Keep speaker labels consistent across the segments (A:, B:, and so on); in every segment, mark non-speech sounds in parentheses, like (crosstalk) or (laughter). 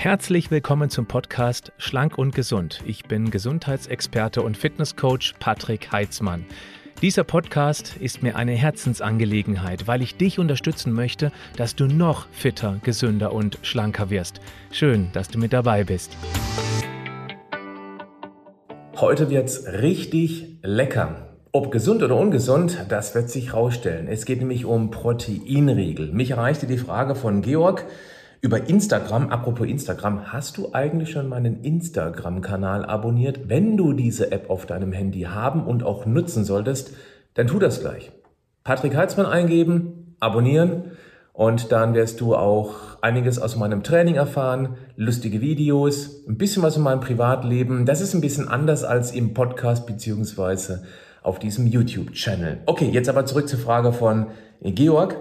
A: Herzlich willkommen zum Podcast Schlank und Gesund. Ich bin Gesundheitsexperte und Fitnesscoach Patrick Heitzmann. Dieser Podcast ist mir eine Herzensangelegenheit, weil ich dich unterstützen möchte, dass du noch fitter, gesünder und schlanker wirst. Schön, dass du mit dabei bist.
B: Heute wird's richtig lecker. Ob gesund oder ungesund, das wird sich rausstellen. Es geht nämlich um Proteinriegel. Mich erreichte die Frage von Georg, über Instagram. Apropos Instagram, hast du eigentlich schon meinen Instagram-Kanal abonniert? Wenn du diese App auf deinem Handy haben und auch nutzen solltest, dann tu das gleich. Patrick Heitzmann eingeben, abonnieren und dann wirst du auch einiges aus meinem Training erfahren, lustige Videos, ein bisschen was in meinem Privatleben. Das ist ein bisschen anders als im Podcast beziehungsweise auf diesem YouTube-Channel. Okay, jetzt aber zurück zur Frage von Georg.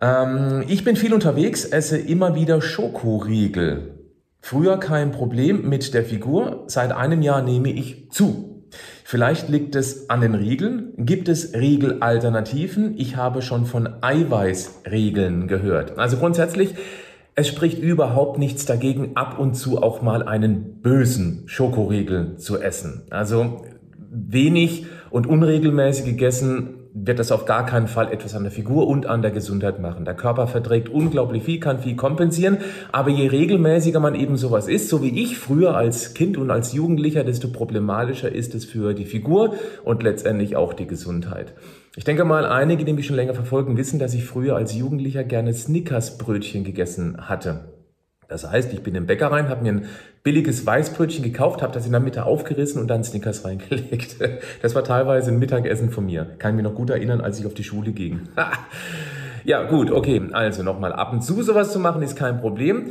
B: Ähm, ich bin viel unterwegs, esse immer wieder Schokoriegel. Früher kein Problem mit der Figur, seit einem Jahr nehme ich zu. Vielleicht liegt es an den Riegeln. Gibt es Riegelalternativen? Ich habe schon von Eiweißriegeln gehört. Also grundsätzlich, es spricht überhaupt nichts dagegen, ab und zu auch mal einen bösen Schokoriegel zu essen. Also wenig und unregelmäßig gegessen wird das auf gar keinen Fall etwas an der Figur und an der Gesundheit machen. Der Körper verträgt unglaublich viel, kann viel kompensieren, aber je regelmäßiger man eben sowas isst, so wie ich früher als Kind und als Jugendlicher, desto problematischer ist es für die Figur und letztendlich auch die Gesundheit. Ich denke mal, einige, die mich schon länger verfolgen, wissen, dass ich früher als Jugendlicher gerne Snickers-Brötchen gegessen hatte. Das heißt, ich bin im Bäcker rein, habe mir ein billiges Weißbrötchen gekauft, habe das in der Mitte aufgerissen und dann Snickers reingelegt. (laughs) Das war teilweise ein Mittagessen von mir. Kann ich mich noch gut erinnern, als ich auf die Schule ging. (laughs) ja, gut, okay. Also nochmal, ab und zu sowas zu machen ist kein Problem.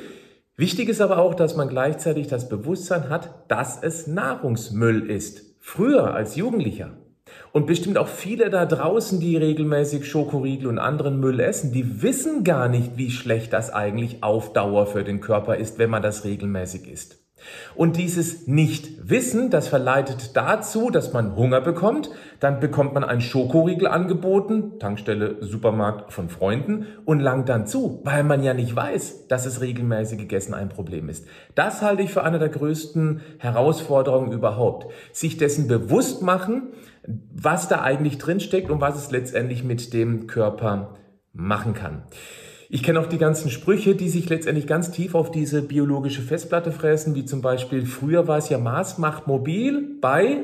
B: Wichtig ist aber auch, dass man gleichzeitig das Bewusstsein hat, dass es Nahrungsmüll ist. Früher als Jugendlicher und bestimmt auch viele da draußen, die regelmäßig Schokoriegel und anderen Müll essen, die wissen gar nicht, wie schlecht das eigentlich auf Dauer für den Körper ist, wenn man das regelmäßig isst. Und dieses Nichtwissen, das verleitet dazu, dass man Hunger bekommt. Dann bekommt man einen Schokoriegel angeboten, Tankstelle, Supermarkt von Freunden und langt dann zu, weil man ja nicht weiß, dass es regelmäßig gegessen ein Problem ist. Das halte ich für eine der größten Herausforderungen überhaupt. Sich dessen bewusst machen, was da eigentlich drinsteckt und was es letztendlich mit dem Körper machen kann. Ich kenne auch die ganzen Sprüche, die sich letztendlich ganz tief auf diese biologische Festplatte fräsen, wie zum Beispiel, früher war es ja Maß macht mobil bei,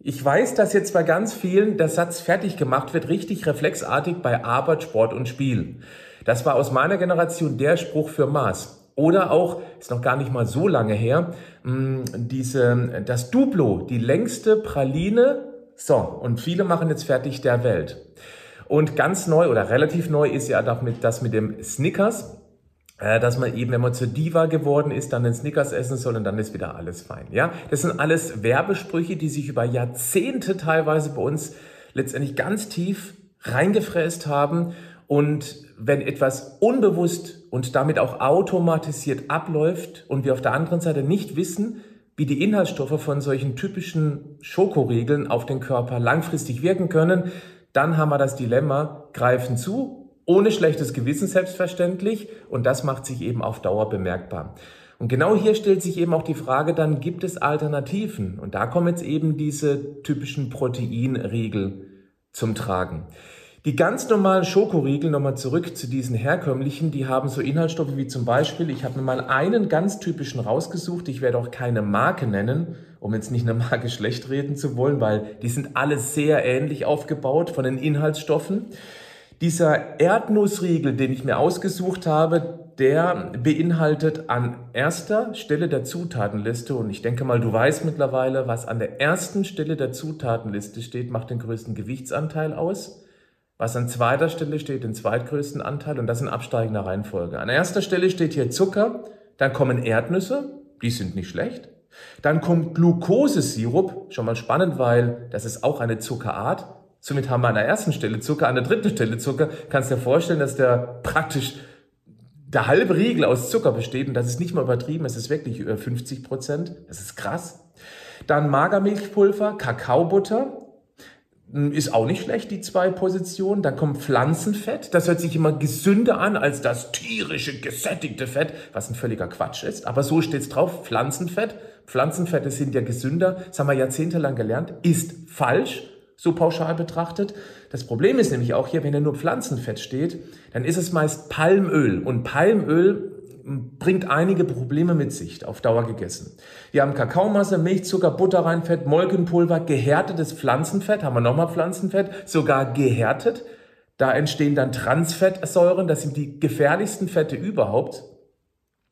B: ich weiß, dass jetzt bei ganz vielen der Satz fertig gemacht wird, richtig reflexartig bei Arbeit, Sport und Spiel. Das war aus meiner Generation der Spruch für Maß. Oder auch, ist noch gar nicht mal so lange her, hm, diese, das Duplo, die längste Praline, so, und viele machen jetzt fertig der Welt. Und ganz neu oder relativ neu ist ja auch mit, das mit dem Snickers, äh, dass man eben, wenn man zur Diva geworden ist, dann den Snickers essen soll und dann ist wieder alles fein. Ja, das sind alles Werbesprüche, die sich über Jahrzehnte teilweise bei uns letztendlich ganz tief reingefräst haben. Und wenn etwas unbewusst und damit auch automatisiert abläuft und wir auf der anderen Seite nicht wissen, wie die Inhaltsstoffe von solchen typischen Schokoregeln auf den Körper langfristig wirken können, dann haben wir das Dilemma, greifen zu, ohne schlechtes Gewissen selbstverständlich und das macht sich eben auf Dauer bemerkbar. Und genau hier stellt sich eben auch die Frage, dann gibt es Alternativen? Und da kommen jetzt eben diese typischen Proteinriegel zum Tragen. Die ganz normalen Schokoriegel, nochmal zurück zu diesen herkömmlichen, die haben so Inhaltsstoffe wie zum Beispiel, ich habe mir mal einen ganz typischen rausgesucht, ich werde auch keine Marke nennen, um jetzt nicht eine Marke (laughs) schlecht reden zu wollen, weil die sind alle sehr ähnlich aufgebaut von den Inhaltsstoffen. Dieser Erdnussriegel, den ich mir ausgesucht habe, der beinhaltet an erster Stelle der Zutatenliste, und ich denke mal, du weißt mittlerweile, was an der ersten Stelle der Zutatenliste steht, macht den größten Gewichtsanteil aus. Was an zweiter Stelle steht, den zweitgrößten Anteil und das in absteigender Reihenfolge. An erster Stelle steht hier Zucker, dann kommen Erdnüsse, die sind nicht schlecht. Dann kommt Glukosesirup, schon mal spannend, weil das ist auch eine Zuckerart. Somit haben wir an der ersten Stelle Zucker, an der dritten Stelle Zucker. Kannst dir vorstellen, dass der praktisch der halbe Riegel aus Zucker besteht und das ist nicht mal übertrieben, es ist wirklich über 50 Prozent. Das ist krass. Dann Magermilchpulver, Kakaobutter, ist auch nicht schlecht, die zwei Positionen. Dann kommt Pflanzenfett. Das hört sich immer gesünder an als das tierische, gesättigte Fett, was ein völliger Quatsch ist. Aber so steht's drauf. Pflanzenfett. Pflanzenfette sind ja gesünder. Das haben wir jahrzehntelang gelernt. Ist falsch, so pauschal betrachtet. Das Problem ist nämlich auch hier, wenn da nur Pflanzenfett steht, dann ist es meist Palmöl. Und Palmöl bringt einige Probleme mit sich, auf Dauer gegessen. Wir haben Kakaomasse, Milchzucker, Butter, Reinfett, Molkenpulver, gehärtetes Pflanzenfett, haben wir nochmal Pflanzenfett, sogar gehärtet. Da entstehen dann Transfettsäuren, das sind die gefährlichsten Fette überhaupt.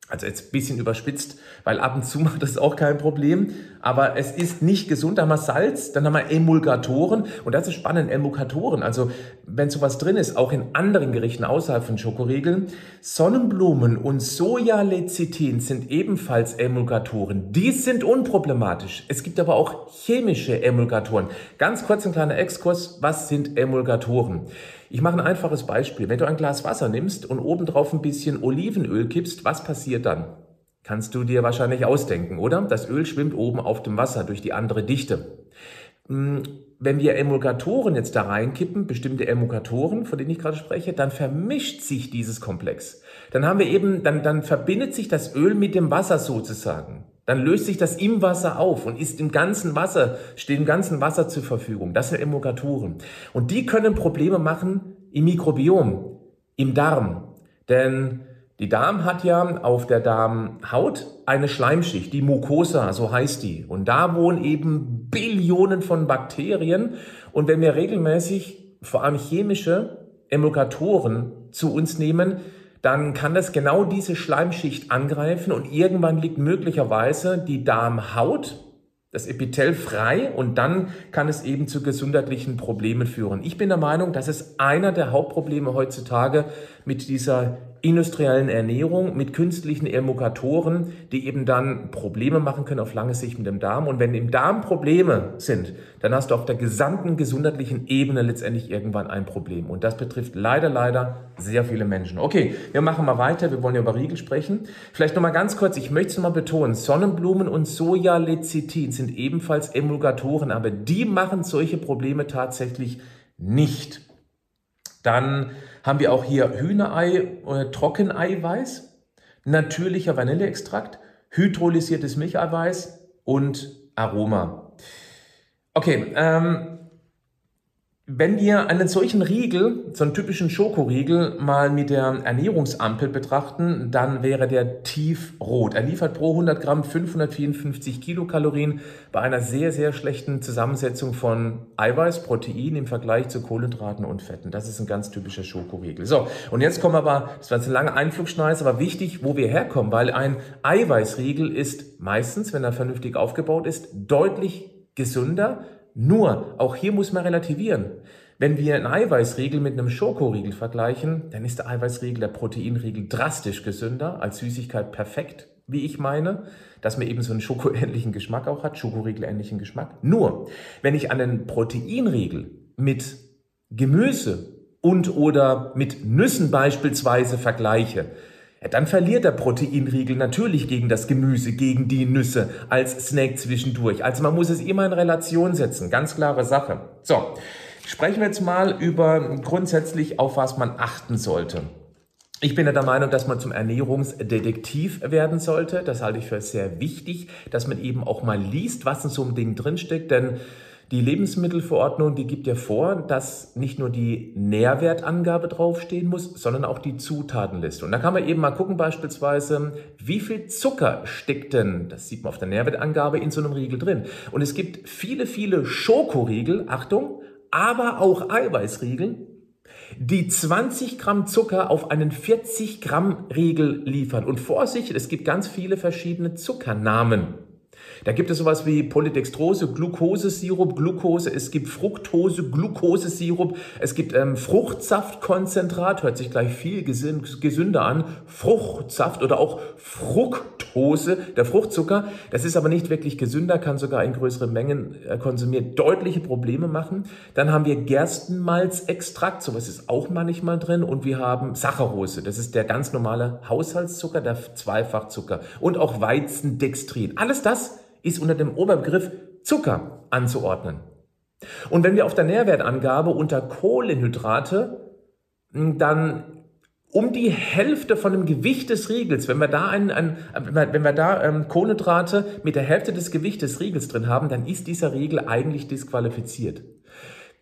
B: Also jetzt ein bisschen überspitzt, weil ab und zu (laughs) macht das auch kein Problem. Aber es ist nicht gesund. Da haben wir Salz, dann haben wir Emulgatoren. Und das ist spannend, Emulgatoren. Also wenn sowas drin ist, auch in anderen Gerichten außerhalb von Schokoriegeln. Sonnenblumen und Sojalecithin sind ebenfalls Emulgatoren. Die sind unproblematisch. Es gibt aber auch chemische Emulgatoren. Ganz kurz ein kleiner Exkurs. Was sind Emulgatoren? Ich mache ein einfaches Beispiel. Wenn du ein Glas Wasser nimmst und obendrauf ein bisschen Olivenöl kippst, was passiert dann? Kannst du dir wahrscheinlich ausdenken, oder? Das Öl schwimmt oben auf dem Wasser durch die andere Dichte. Hm, wenn wir Emulgatoren jetzt da reinkippen, bestimmte Emulgatoren, von denen ich gerade spreche, dann vermischt sich dieses Komplex. Dann haben wir eben, dann, dann verbindet sich das Öl mit dem Wasser sozusagen. Dann löst sich das im Wasser auf und ist im ganzen Wasser, steht im ganzen Wasser zur Verfügung. Das sind Emulgatoren. Und die können Probleme machen im Mikrobiom, im Darm. Denn die Darm hat ja auf der Darmhaut eine Schleimschicht, die Mucosa, so heißt die. Und da wohnen eben Billionen von Bakterien. Und wenn wir regelmäßig vor allem chemische Emulgatoren zu uns nehmen, dann kann das genau diese Schleimschicht angreifen und irgendwann liegt möglicherweise die Darmhaut, das Epithel frei und dann kann es eben zu gesundheitlichen Problemen führen. Ich bin der Meinung, das ist einer der Hauptprobleme heutzutage mit dieser industriellen Ernährung mit künstlichen Emulgatoren, die eben dann Probleme machen können auf lange Sicht mit dem Darm. Und wenn im Darm Probleme sind, dann hast du auf der gesamten gesundheitlichen Ebene letztendlich irgendwann ein Problem. Und das betrifft leider, leider sehr viele Menschen. Okay, wir machen mal weiter. Wir wollen ja über Riegel sprechen. Vielleicht nochmal ganz kurz, ich möchte es nochmal betonen. Sonnenblumen und Sojalecithin sind ebenfalls Emulgatoren, aber die machen solche Probleme tatsächlich nicht. Dann haben wir auch hier Hühnerei, äh, Trockeneiweiß, natürlicher Vanilleextrakt, hydrolysiertes Milcheiweiß und Aroma. Okay, ähm, wenn wir einen solchen Riegel, so einen typischen Schokoriegel, mal mit der Ernährungsampel betrachten, dann wäre der tiefrot. Er liefert pro 100 Gramm 554 Kilokalorien bei einer sehr, sehr schlechten Zusammensetzung von Eiweiß, Protein im Vergleich zu Kohlenhydraten und Fetten. Das ist ein ganz typischer Schokoriegel. So, und jetzt kommen aber, das war jetzt eine lange Einflugschneise, aber wichtig, wo wir herkommen, weil ein Eiweißriegel ist meistens, wenn er vernünftig aufgebaut ist, deutlich gesünder nur, auch hier muss man relativieren. Wenn wir einen Eiweißriegel mit einem Schokoriegel vergleichen, dann ist der Eiweißriegel, der Proteinriegel drastisch gesünder, als Süßigkeit perfekt, wie ich meine, dass man eben so einen schokoähnlichen Geschmack auch hat, Schokoriegel-ähnlichen Geschmack. Nur, wenn ich einen Proteinriegel mit Gemüse und oder mit Nüssen beispielsweise vergleiche, ja, dann verliert der Proteinriegel natürlich gegen das Gemüse, gegen die Nüsse als Snack zwischendurch. Also man muss es immer in Relation setzen. Ganz klare Sache. So, sprechen wir jetzt mal über grundsätzlich, auf was man achten sollte. Ich bin ja der Meinung, dass man zum Ernährungsdetektiv werden sollte. Das halte ich für sehr wichtig, dass man eben auch mal liest, was in so einem Ding drinsteckt, denn die Lebensmittelverordnung, die gibt ja vor, dass nicht nur die Nährwertangabe draufstehen muss, sondern auch die Zutatenliste. Und da kann man eben mal gucken beispielsweise, wie viel Zucker steckt denn, das sieht man auf der Nährwertangabe, in so einem Riegel drin. Und es gibt viele, viele Schokoriegel, Achtung, aber auch Eiweißriegel, die 20 Gramm Zucker auf einen 40 Gramm Riegel liefern. Und Vorsicht, es gibt ganz viele verschiedene Zuckernamen. Da gibt es sowas wie Polydextrose, Glukosesirup, Glucose, es gibt Fructose, Glukosesirup, es gibt ähm, Fruchtsaftkonzentrat, hört sich gleich viel gesünder an, Fruchtsaft oder auch Fructose, der Fruchtzucker. Das ist aber nicht wirklich gesünder, kann sogar in größeren Mengen äh, konsumiert deutliche Probleme machen. Dann haben wir Gerstenmalzextrakt, sowas ist auch manchmal drin und wir haben Saccharose, das ist der ganz normale Haushaltszucker, der Zweifachzucker und auch Weizendextrin. Alles das ist unter dem Oberbegriff Zucker anzuordnen. Und wenn wir auf der Nährwertangabe unter Kohlenhydrate dann um die Hälfte von dem Gewicht des Riegels, wenn wir da, ein, ein, wenn wir da ähm, Kohlenhydrate mit der Hälfte des Gewichts des Riegels drin haben, dann ist dieser Riegel eigentlich disqualifiziert.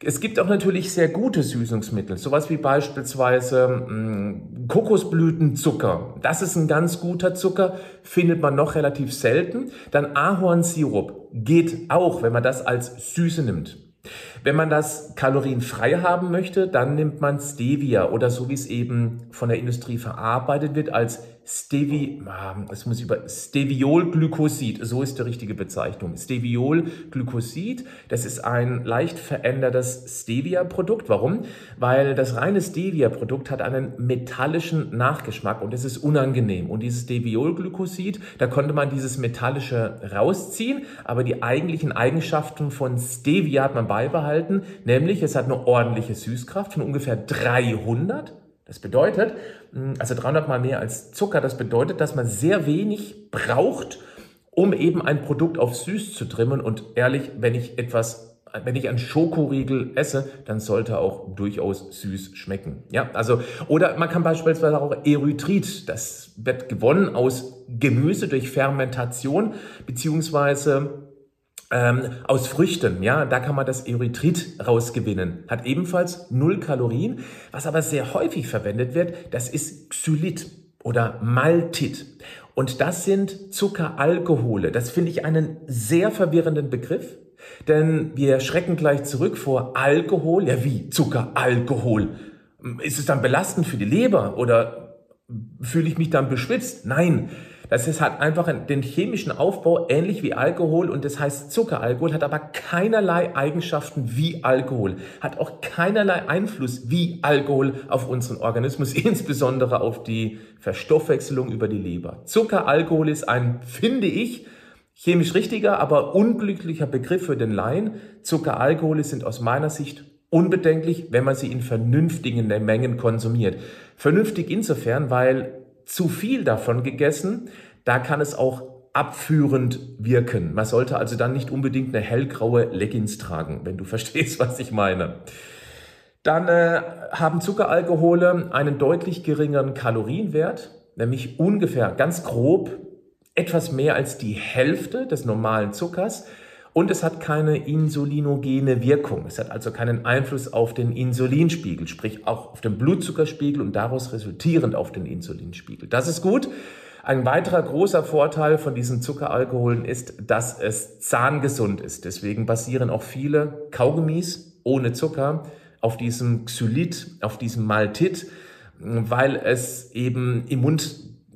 B: Es gibt auch natürlich sehr gute Süßungsmittel, sowas wie beispielsweise mh, mm, Kokosblütenzucker. Das ist ein ganz guter Zucker, findet man noch relativ selten. Dann Ahornsirup geht auch, wenn man das als Süße nimmt. Wenn man das kalorienfrei haben möchte, dann nimmt man Stevia oder so wie es eben von der Industrie verarbeitet wird als Stevi, das muss ich über Steviolglycosid, so ist die richtige Bezeichnung. Steviolglycosid, das ist ein leicht verändertes Stevia-Produkt. Warum? Weil das reine Stevia-Produkt hat einen metallischen Nachgeschmack und das ist unangenehm. Und dieses Steviolglycosid, da konnte man dieses metallische rausziehen, aber die eigentlichen Eigenschaften von Stevia hat man beibehalten, nämlich es hat eine ordentliche Süßkraft von ungefähr 300 das bedeutet, hm, also 300 mal mehr als Zucker, das bedeutet, dass man sehr wenig braucht, um eben ein Produkt auf süß zu trimmen. Und ehrlich, wenn ich etwas wenn ich einen Schokoriegel esse, dann sollte auch durchaus süß schmecken. Ja, also, oder man kann beispielsweise auch Erythrit, das wird gewonnen aus Gemüse durch Fermentation, beziehungsweise ähm, aus Früchten, ja, da kann man das Erythrit rausgewinnen. Hat ebenfalls null Kalorien. Was aber sehr häufig verwendet wird, das ist Xylit oder Maltit. Und das sind Zuckeralkohole. Das finde ich einen sehr verwirrenden Begriff. Denn wir schrecken gleich zurück vor Alkohol. Ja, wie? Zuckeralkohol. Ist es dann belastend für die Leber oder fühle ich mich dann beschwitzt? Nein, das ist, hat einfach den chemischen Aufbau ähnlich wie Alkohol und das heißt Zuckeralkohol, hat aber keinerlei Eigenschaften wie Alkohol, hat auch keinerlei Einfluss wie Alkohol auf unseren Organismus, (laughs) insbesondere auf die Verstoffwechselung über die Leber. Zuckeralkohol ist ein, finde ich, chemisch richtiger, aber unglücklicher Begriff für den Laien. Zuckeralkohole sind aus meiner Sicht unbedenklich, wenn man sie in vernünftigen Mengen konsumiert. Vernünftig insofern, weil zu viel davon gegessen, da kann es auch abführend wirken. Man sollte also dann nicht unbedingt eine hellgraue Leggings tragen, wenn du (laughs) verstehst, was ich meine. Dann äh, haben Zuckeralkohole einen deutlich geringeren Kalorienwert, nämlich ungefähr ganz grob etwas mehr als die Hälfte des normalen Zuckers. Und es hat keine insulinogene Wirkung. Es hat also keinen Einfluss auf den Insulinspiegel, sprich auch auf den Blutzuckerspiegel und daraus resultierend auf den Insulinspiegel. Das ist gut. Ein weiterer großer Vorteil von diesen Zuckeralkoholen ist, dass es zahngesund ist. Deswegen basieren auch viele Kaugummis ohne Zucker auf diesem Xylit, auf diesem Maltit, weil es eben im Mund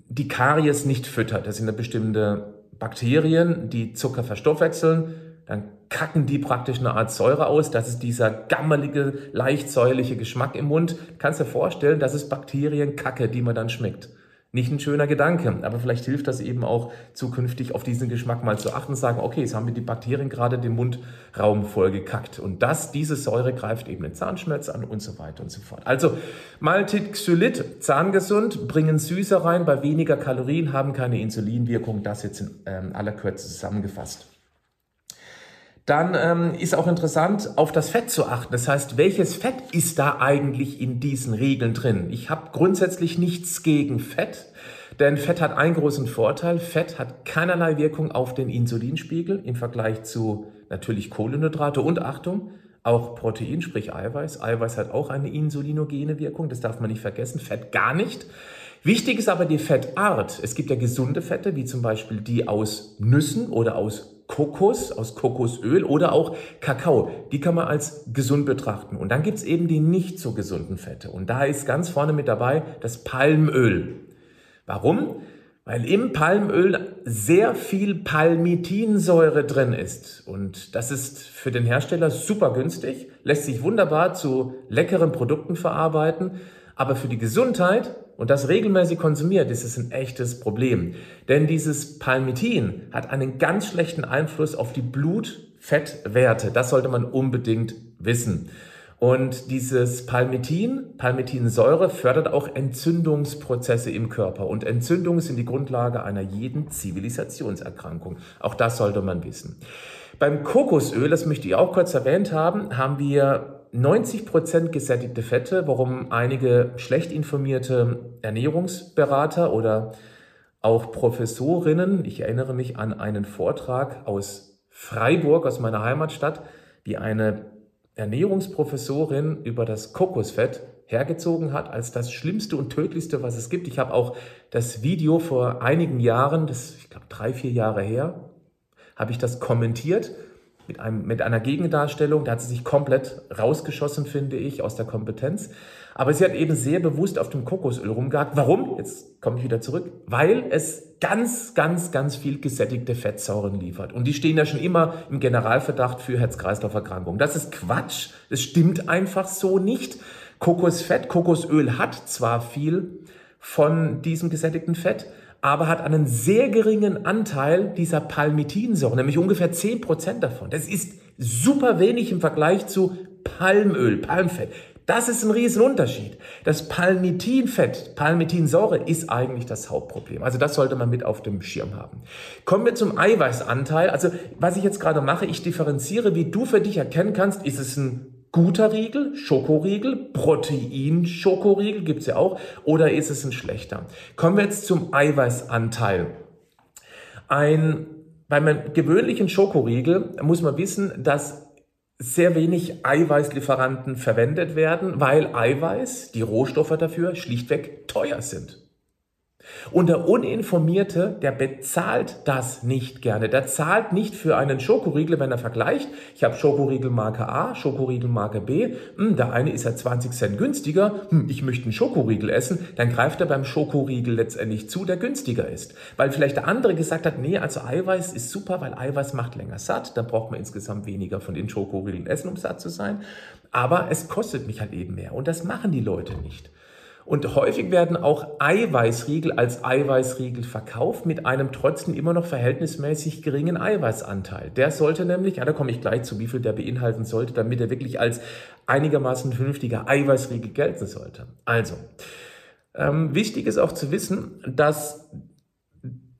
B: die Karies nicht füttert. Das sind ja bestimmte Bakterien, die Zucker verstoffwechseln dann kacken die praktisch eine Art Säure aus. Das ist dieser gammelige, leicht säuerliche Geschmack im Mund. Kannst dir vorstellen, das ist Bakterienkacke, die man dann schmeckt. Nicht ein schöner Gedanke, aber vielleicht hilft das eben auch zukünftig auf diesen Geschmack mal zu achten und sagen, okay, jetzt haben mir die Bakterien gerade den Mundraum vollgekackt. Und das, diese Säure greift eben den Zahnschmerz an und so weiter und so fort. Also Maltit, Xylit, zahngesund, bringen Süße rein, bei weniger Kalorien, haben keine Insulinwirkung. Das jetzt in ähm, aller Kürze zusammengefasst. Dann ähm, ist auch interessant, auf das Fett zu achten. Das heißt, welches Fett ist da eigentlich in diesen Regeln drin? Ich habe grundsätzlich nichts gegen Fett, denn Fett hat einen großen Vorteil. Fett hat keinerlei Wirkung auf den Insulinspiegel im Vergleich zu natürlich Kohlenhydrate und Achtung, auch Protein, sprich Eiweiß. Eiweiß hat auch eine insulinogene Wirkung, das darf man nicht vergessen. Fett gar nicht. Wichtig ist aber die Fettart. Es gibt ja gesunde Fette, wie zum Beispiel die aus Nüssen oder aus Kokos, aus Kokosöl oder auch Kakao. Die kann man als gesund betrachten. Und dann gibt's eben die nicht so gesunden Fette. Und da ist ganz vorne mit dabei das Palmöl. Warum? Weil im Palmöl sehr viel Palmitinsäure drin ist. Und das ist für den Hersteller super günstig, lässt sich wunderbar zu leckeren Produkten verarbeiten. Aber für die Gesundheit und das regelmäßig konsumiert, ist es ein echtes Problem. Denn dieses Palmitin hat einen ganz schlechten Einfluss auf die Blutfettwerte. Das sollte man unbedingt wissen. Und dieses Palmitin, Palmitinsäure, fördert auch Entzündungsprozesse im Körper. Und Entzündungen sind die Grundlage einer jeden Zivilisationserkrankung. Auch das sollte man wissen. Beim Kokosöl, das möchte ich auch kurz erwähnt haben, haben wir 90% gesättigte Fette, warum einige schlecht informierte Ernährungsberater oder auch Professorinnen, ich erinnere mich an einen Vortrag aus Freiburg, aus meiner Heimatstadt, die eine Ernährungsprofessorin über das Kokosfett hergezogen hat als das Schlimmste und Tödlichste, was es gibt. Ich habe auch das Video vor einigen Jahren, das ich glaube drei, vier Jahre her, habe ich das kommentiert mit, einem, mit einer Gegendarstellung. Da hat sie sich komplett rausgeschossen, finde ich, aus der Kompetenz. Aber sie hat eben sehr bewusst auf dem Kokosöl rumgehakt. Warum? Jetzt komme ich wieder zurück. Weil es ganz, ganz, ganz viel gesättigte Fettsäuren liefert. Und die stehen ja schon immer im Generalverdacht für Herz-Kreislauf-Erkrankungen. Das ist Quatsch. Das stimmt einfach so nicht. Kokosfett, Kokosöl hat zwar viel von diesem gesättigten Fett, aber hat einen sehr geringen Anteil dieser Palmitinsäure, nämlich ungefähr 10% davon. Das ist super wenig im Vergleich zu Palmöl, Palmfett. Das ist ein Riesenunterschied. Das Palmitinfett, Palmitinsäure ist eigentlich das Hauptproblem. Also das sollte man mit auf dem Schirm haben. Kommen wir zum Eiweißanteil. Also was ich jetzt gerade mache, ich differenziere, wie du für dich erkennen kannst, ist es ein guter Riegel, Schokoriegel, Protein-Schokoriegel gibt's ja auch, oder ist es ein schlechter? Kommen wir jetzt zum Eiweißanteil. Ein, beim gewöhnlichen Schokoriegel muss man wissen, dass sehr wenig Eiweißlieferanten verwendet werden, weil Eiweiß, die Rohstoffe dafür, schlichtweg teuer sind. Und der Uninformierte, der bezahlt das nicht gerne. Der zahlt nicht für einen Schokoriegel, wenn er vergleicht. Ich habe Schokoriegel Marke A, Schokoriegel Marke B. Hm, der eine ist ja 20 Cent günstiger. Hm, ich möchte einen Schokoriegel essen. Dann greift er beim Schokoriegel letztendlich zu, der günstiger ist. Weil vielleicht der andere gesagt hat, nee, also Eiweiß ist super, weil Eiweiß macht länger satt. Dann braucht man insgesamt weniger von den Schokoriegeln essen, um satt zu sein. Aber es kostet mich halt eben mehr. Und das machen die Leute nicht. Und häufig werden auch Eiweißriegel als Eiweißriegel verkauft mit einem trotzdem immer noch verhältnismäßig geringen Eiweißanteil. Der sollte nämlich, ja, da komme ich gleich zu, wie viel der beinhalten sollte, damit er wirklich als einigermaßen vernünftiger Eiweißriegel gelten sollte. Also, ähm, wichtig ist auch zu wissen, dass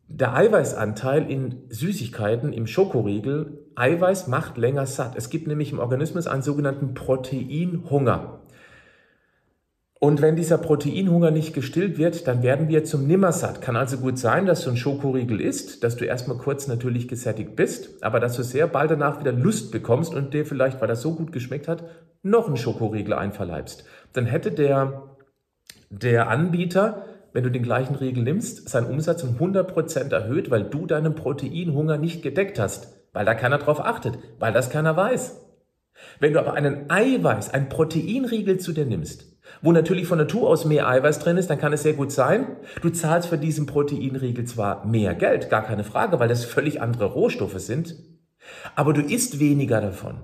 B: der Eiweißanteil in Süßigkeiten, im Schokoriegel, Eiweiß macht länger satt. Es gibt nämlich im Organismus einen sogenannten Proteinhunger. Und wenn dieser Proteinhunger nicht gestillt wird, dann werden wir zum Nimmersatt. Kann also gut sein, dass du ein Schokoriegel isst, dass du erstmal kurz natürlich gesättigt bist, aber dass du sehr bald danach wieder Lust bekommst und dir vielleicht, weil das so gut geschmeckt hat, noch einen Schokoriegel einverleibst. Dann hätte der, der Anbieter, wenn du den gleichen Riegel nimmst, seinen Umsatz um 100% erhöht, weil du deinen Proteinhunger nicht gedeckt hast, weil da keiner drauf achtet, weil das keiner weiß. Wenn du aber einen Eiweiß, einen Proteinriegel zu dir nimmst, wo natürlich von Natur aus mehr Eiweiß drin ist, dann kann es sehr gut sein, du zahlst für diesen Proteinriegel zwar mehr Geld, gar keine Frage, weil das völlig andere Rohstoffe sind, aber du isst weniger davon.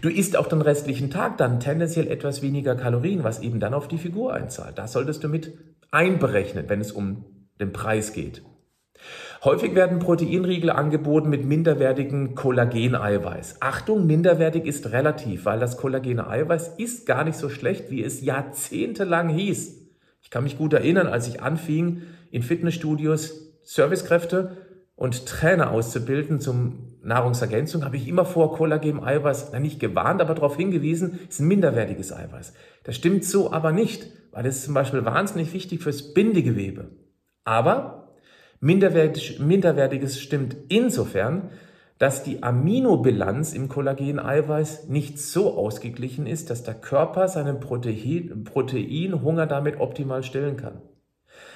B: Du isst auch den restlichen Tag dann tendenziell etwas weniger Kalorien, was eben dann auf die Figur einzahlt. Das solltest du mit einberechnen, wenn es um den Preis geht. Häufig werden Proteinriegel angeboten mit minderwertigem Kollageneiweiß. Achtung, minderwertig ist relativ, weil das kollagene Eiweiß ist gar nicht so schlecht, wie es jahrzehntelang hieß. Ich kann mich gut erinnern, als ich anfing, in Fitnessstudios Servicekräfte und Trainer auszubilden zum Nahrungsergänzung, habe ich immer vor kollagenem Eiweiß, na nicht gewarnt, aber darauf hingewiesen, es ist ein minderwertiges Eiweiß. Das stimmt so aber nicht, weil es ist zum Beispiel wahnsinnig wichtig fürs Bindegewebe. Aber Minderwertig, Minderwertiges stimmt insofern, dass die Aminobilanz im Kollageneiweiß nicht so ausgeglichen ist, dass der Körper seinen Protein, Proteinhunger damit optimal stillen kann.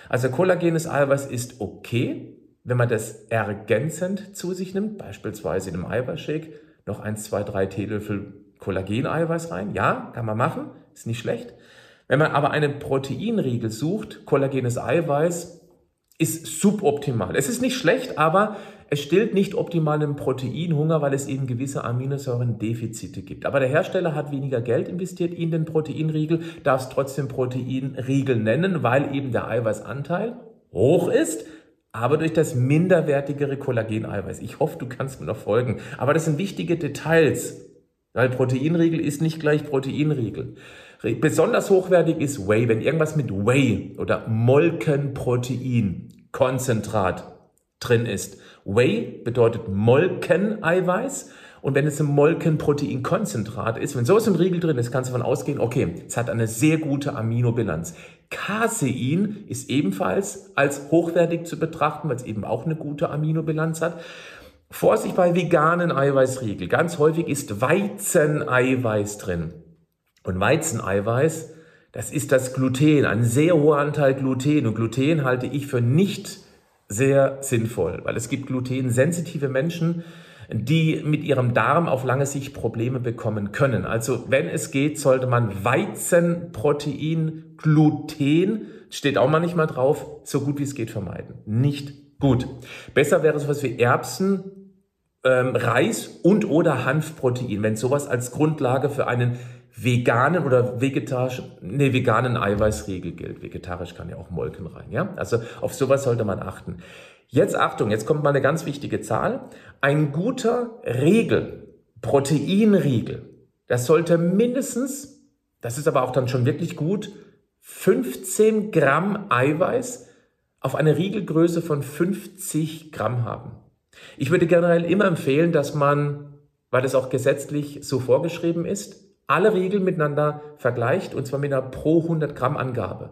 B: Also kollagenes Eiweiß ist okay, wenn man das ergänzend zu sich nimmt, beispielsweise in einem Eiweißshake noch 1, 2, 3 Teelöffel Kollageneiweiß rein. Ja, kann man machen, ist nicht schlecht. Wenn man aber einen Proteinriegel sucht, kollagenes Eiweiß, ist suboptimal. Es ist nicht schlecht, aber es stillt nicht optimal den Proteinhunger, weil es eben gewisse Aminosäurendefizite gibt. Aber der Hersteller hat weniger Geld investiert in den Proteinriegel, darf es trotzdem Proteinriegel nennen, weil eben der Eiweißanteil hoch ist, aber durch das minderwertigere Kollageneiweiß. Ich hoffe, du kannst mir noch folgen. Aber das sind wichtige Details, weil Proteinriegel ist nicht gleich Proteinriegel. Besonders hochwertig ist Whey, wenn irgendwas mit Whey oder Molkenprotein, Konzentrat drin ist. Whey bedeutet Molkeneiweiß. Und wenn es ein Molkenproteinkonzentrat ist, wenn sowas im Riegel drin ist, kannst du davon ausgehen, okay, es hat eine sehr gute Aminobilanz. Casein ist ebenfalls als hochwertig zu betrachten, weil es eben auch eine gute Aminobilanz hat. Vorsicht bei veganen Eiweißriegel. Ganz häufig ist Weizeneiweiß drin. Und Weizeneiweiß, das ist das Gluten, ein sehr hoher Anteil Gluten. Und Gluten halte ich für nicht sehr sinnvoll, weil es gibt glutensensitive Menschen, die mit ihrem Darm auf lange Sicht Probleme bekommen können. Also wenn es geht, sollte man Weizenprotein, Gluten, steht auch manchmal drauf, so gut wie es geht vermeiden. Nicht gut. Besser wäre sowas wie Erbsen, ähm, Reis und oder Hanfprotein, wenn sowas als Grundlage für einen veganen oder vegetarischen, nee, veganen Eiweißriegel gilt. Vegetarisch kann ja auch Molken rein, ja? Also auf sowas sollte man achten. Jetzt Achtung, jetzt kommt mal eine ganz wichtige Zahl. Ein guter Riegel, Proteinriegel, das sollte mindestens, das ist aber auch dann schon wirklich gut, 15 Gramm Eiweiß auf eine Riegelgröße von 50 Gramm haben. Ich würde generell immer empfehlen, dass man, weil das auch gesetzlich so vorgeschrieben ist, alle Riegel miteinander vergleicht und zwar mit einer pro 100 Gramm Angabe.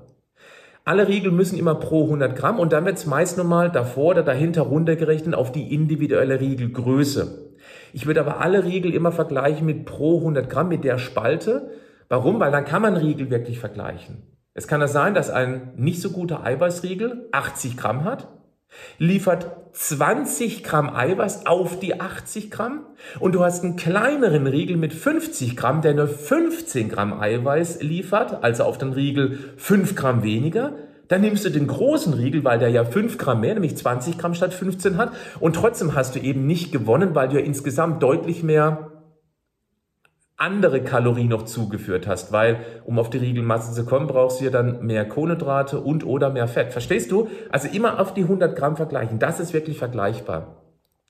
B: Alle Riegel müssen immer pro 100 Gramm und dann wird es meist nochmal davor oder dahinter runtergerechnet auf die individuelle Riegelgröße. Ich würde aber alle Riegel immer vergleichen mit pro 100 Gramm, mit der Spalte. Warum? Weil dann kann man Riegel wirklich vergleichen. Es kann ja sein, dass ein nicht so guter Eiweißriegel 80 Gramm hat liefert 20 Gramm Eiweiß auf die 80 Gramm und du hast einen kleineren Riegel mit 50 Gramm, der nur 15 Gramm Eiweiß liefert, also auf den Riegel 5 Gramm weniger, dann nimmst du den großen Riegel, weil der ja 5 Gramm mehr, nämlich 20 Gramm statt 15 hat. Und trotzdem hast du eben nicht gewonnen, weil du ja insgesamt deutlich mehr andere Kalorien noch zugeführt hast, weil um auf die Riegelmasse zu kommen, brauchst du ja dann mehr Kohlenhydrate und oder mehr Fett. Verstehst du? Also immer auf die 100 Gramm vergleichen. Das ist wirklich vergleichbar.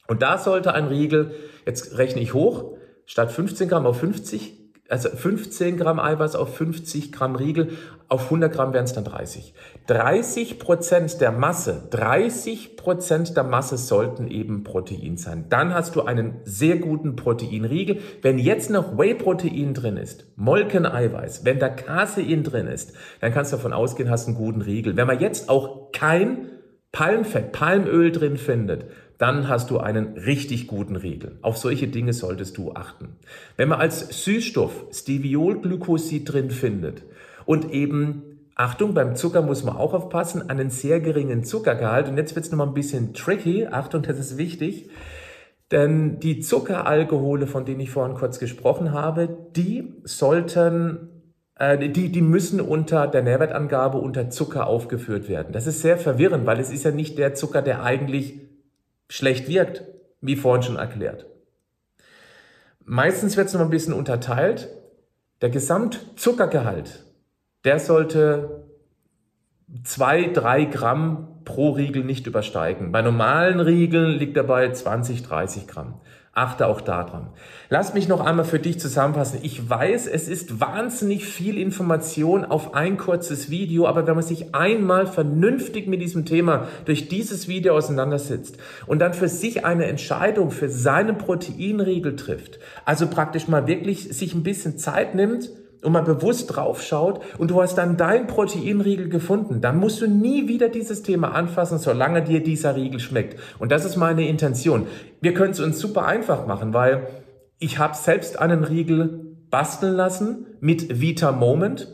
B: Und da sollte ein Riegel, jetzt rechne ich hoch, statt 15 Gramm auf 50 also 15 Gramm Eiweiß auf 50 Gramm Riegel, auf 100 Gramm wären es dann 30. 30 Prozent der Masse, 30 Prozent der Masse sollten eben Protein sein. Dann hast du einen sehr guten Proteinriegel. Wenn jetzt noch Whey-Protein drin ist, Molkeneiweiß, wenn da Casein drin ist, dann kannst du davon ausgehen, hast einen guten Riegel. Wenn man jetzt auch kein Palmfett, Palmöl drin findet, dann hast du einen richtig guten Riegel. Auf solche Dinge solltest du achten. Wenn man als Süßstoff Steviolglycosid drin findet und eben Achtung, beim Zucker muss man auch aufpassen, einen sehr geringen Zuckergehalt. Und jetzt wird es nochmal ein bisschen tricky. Achtung, das ist wichtig. Denn die Zuckeralkohole, von denen ich vorhin kurz gesprochen habe, die sollten, äh, die, die müssen unter der Nährwertangabe unter Zucker aufgeführt werden. Das ist sehr verwirrend, weil es ist ja nicht der Zucker, der eigentlich schlecht wirkt, wie vorhin schon erklärt. Meistens wird es noch ein bisschen unterteilt. Der Gesamtzuckergehalt, der sollte zwei, drei Gramm pro Riegel nicht übersteigen. Bei normalen Riegeln liegt er bei 20, 30 Gramm. Achte auch daran. Lass mich noch einmal für dich zusammenfassen. Ich weiß, es ist wahnsinnig viel Information auf ein kurzes Video, aber wenn man sich einmal vernünftig mit diesem Thema durch dieses Video auseinandersetzt und dann für sich eine Entscheidung für seinen Proteinriegel trifft, also praktisch mal wirklich sich ein bisschen Zeit nimmt, und mal bewusst drauf schaut und du hast dann dein Proteinriegel gefunden, dann musst du nie wieder dieses Thema anfassen, solange dir dieser Riegel schmeckt. Und das ist meine Intention. Wir können es uns super einfach machen, weil ich habe selbst einen Riegel basteln lassen mit Vita Moment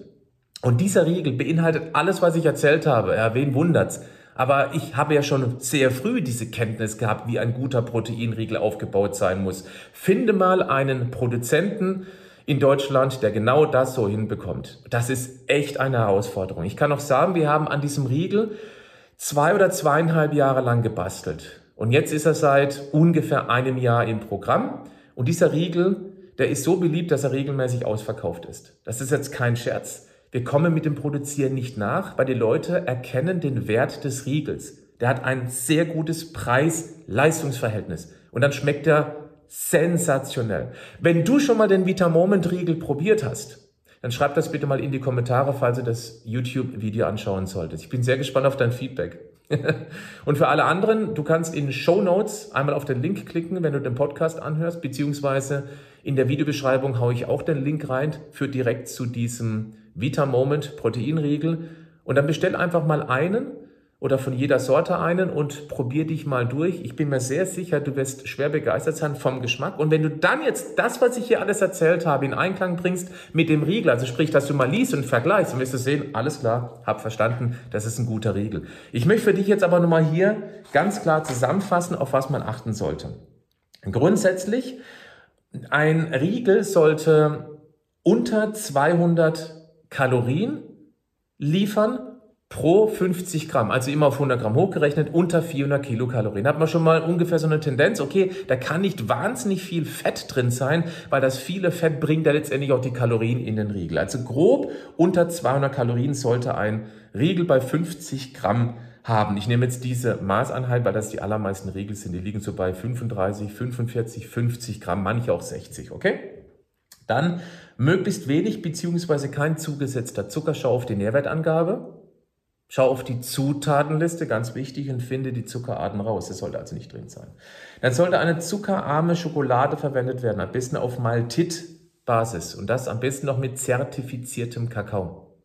B: und dieser Riegel beinhaltet alles, was ich erzählt habe. Ja, wen wundert's? Aber ich habe ja schon sehr früh diese Kenntnis gehabt, wie ein guter Proteinriegel aufgebaut sein muss. Finde mal einen Produzenten, in Deutschland, der genau das so hinbekommt. Das ist echt eine Herausforderung. Ich kann auch sagen, wir haben an diesem Riegel zwei oder zweieinhalb Jahre lang gebastelt. Und jetzt ist er seit ungefähr einem Jahr im Programm. Und dieser Riegel, der ist so beliebt, dass er regelmäßig ausverkauft ist. Das ist jetzt kein Scherz. Wir kommen mit dem Produzieren nicht nach, weil die Leute erkennen den Wert des Riegels. Der hat ein sehr gutes Preis-Leistungsverhältnis. Und dann schmeckt er sensationell. Wenn du schon mal den Vita Moment Riegel probiert hast, dann schreib das bitte mal in die Kommentare, falls du das YouTube-Video anschauen solltest. Ich bin sehr gespannt auf dein Feedback. (laughs) und für alle anderen, du kannst in Show Notes einmal auf den Link klicken, wenn du den Podcast anhörst, beziehungsweise in der Videobeschreibung haue ich auch den Link rein, für direkt zu diesem Vita Moment Proteinriegel. Und dann bestell einfach mal einen oder von jeder Sorte einen und probier dich mal durch. Ich bin mir sehr sicher, du wirst schwer begeistert sein vom Geschmack. Und wenn du dann jetzt das, was ich hier alles erzählt habe, in Einklang bringst mit dem Riegel, also sprich, dass du mal liest und vergleichst, dann wirst du sehen, alles klar, hab verstanden, das ist ein guter Riegel. Ich möchte für dich jetzt aber nochmal hier ganz klar zusammenfassen, auf was man achten sollte. Grundsätzlich, ein Riegel sollte unter 200 Kalorien liefern pro 50 Gramm, also immer auf 100 Gramm hochgerechnet, unter 400 Kilokalorien. Hat man schon mal ungefähr so eine Tendenz, okay, da kann nicht wahnsinnig viel Fett drin sein, weil das viele Fett bringt ja letztendlich auch die Kalorien in den Riegel. Also grob unter 200 Kalorien sollte ein Riegel bei 50 Gramm haben. Ich nehme jetzt diese Maßeinheit, weil das die allermeisten Riegel sind. Die liegen so bei 35, 45, 50 Gramm, manche auch 60, okay? Dann möglichst wenig beziehungsweise kein zugesetzter Zucker. Schau auf die Nährwertangabe. Schau auf die Zutatenliste, ganz wichtig, und finde die Zuckerarten raus. Das sollte also nicht drin sein. Dann sollte eine zuckerarme Schokolade verwendet werden, am besten auf Maltit-Basis und das am besten noch mit zertifiziertem Kakao.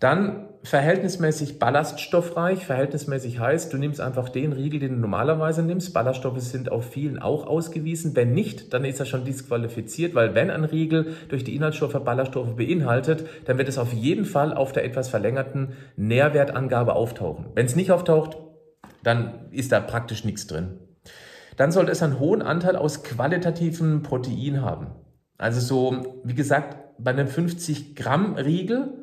B: Dann verhältnismäßig ballaststoffreich, verhältnismäßig heißt, du nimmst einfach den Riegel, den du normalerweise nimmst. Ballaststoffe sind auf vielen auch ausgewiesen. Wenn nicht, dann ist er schon disqualifiziert, weil wenn ein Riegel durch die Inhaltsstoffe Ballaststoffe beinhaltet, dann wird es auf jeden Fall auf der etwas verlängerten Nährwertangabe auftauchen. Wenn es nicht auftaucht, dann ist da praktisch nichts drin. Dann sollte es einen hohen Anteil aus qualitativen Protein haben. Also so, wie gesagt, bei einem 50 Gramm Riegel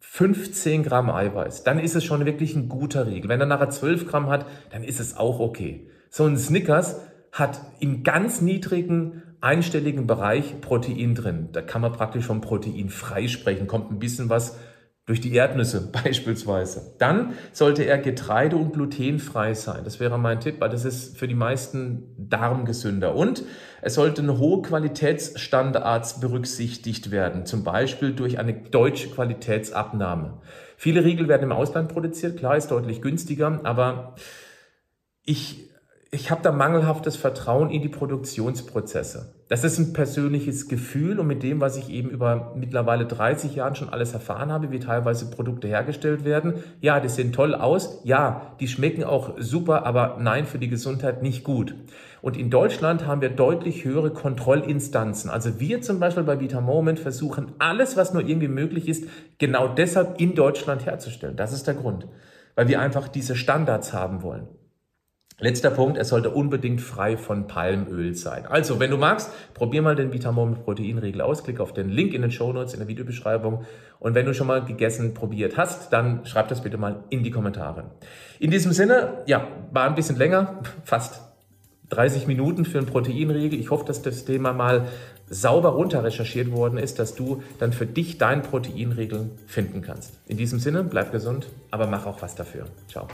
B: 15 Gramm Eiweiß, dann ist es schon wirklich ein guter Riegel. Wenn er nachher 12 Gramm hat, dann ist es auch okay. So ein Snickers hat im ganz niedrigen einstelligen Bereich Protein drin. Da kann man praktisch vom Protein frei sprechen, kommt ein bisschen was durch die Erdnüsse (laughs) beispielsweise. Dann sollte er getreide- und glutenfrei sein. Das wäre mein Tipp, weil das ist für die meisten darmgesünder. Und es sollten hohe Qualitätsstandards berücksichtigt werden, zum Beispiel durch eine deutsche Qualitätsabnahme. Viele Riegel werden im Ausland produziert, klar, ist deutlich günstiger, aber ich ich habe da mangelhaftes Vertrauen in die Produktionsprozesse. Das ist ein persönliches Gefühl und mit dem, was ich eben über mittlerweile 30 Jahren schon alles erfahren habe, wie teilweise Produkte hergestellt werden. Ja, die sehen toll aus. Ja, die schmecken auch super, aber nein, für die Gesundheit nicht gut. Und in Deutschland haben wir deutlich höhere Kontrollinstanzen. Also wir zum Beispiel bei Vita Moment versuchen alles, was nur irgendwie möglich ist, genau deshalb in Deutschland herzustellen. Das ist der Grund. Weil wir einfach diese Standards haben wollen. Letzter Punkt, es sollte unbedingt frei von Palmöl sein. Also, wenn du magst, probier mal den Vitamon mit Proteinriegel aus, klick auf den Link in den Show Notes in der Videobeschreibung und wenn du schon mal gegessen, probiert hast, dann schreib das bitte mal in die Kommentare. In diesem Sinne, ja, war ein bisschen länger, (laughs) fast 30 Minuten für einen Proteinriegel. Ich hoffe, dass das Thema mal sauber runter recherchiert worden ist, dass du dann für dich deinen Proteinriegel finden kannst. In diesem Sinne, bleib gesund, aber mach auch was dafür. Ciao.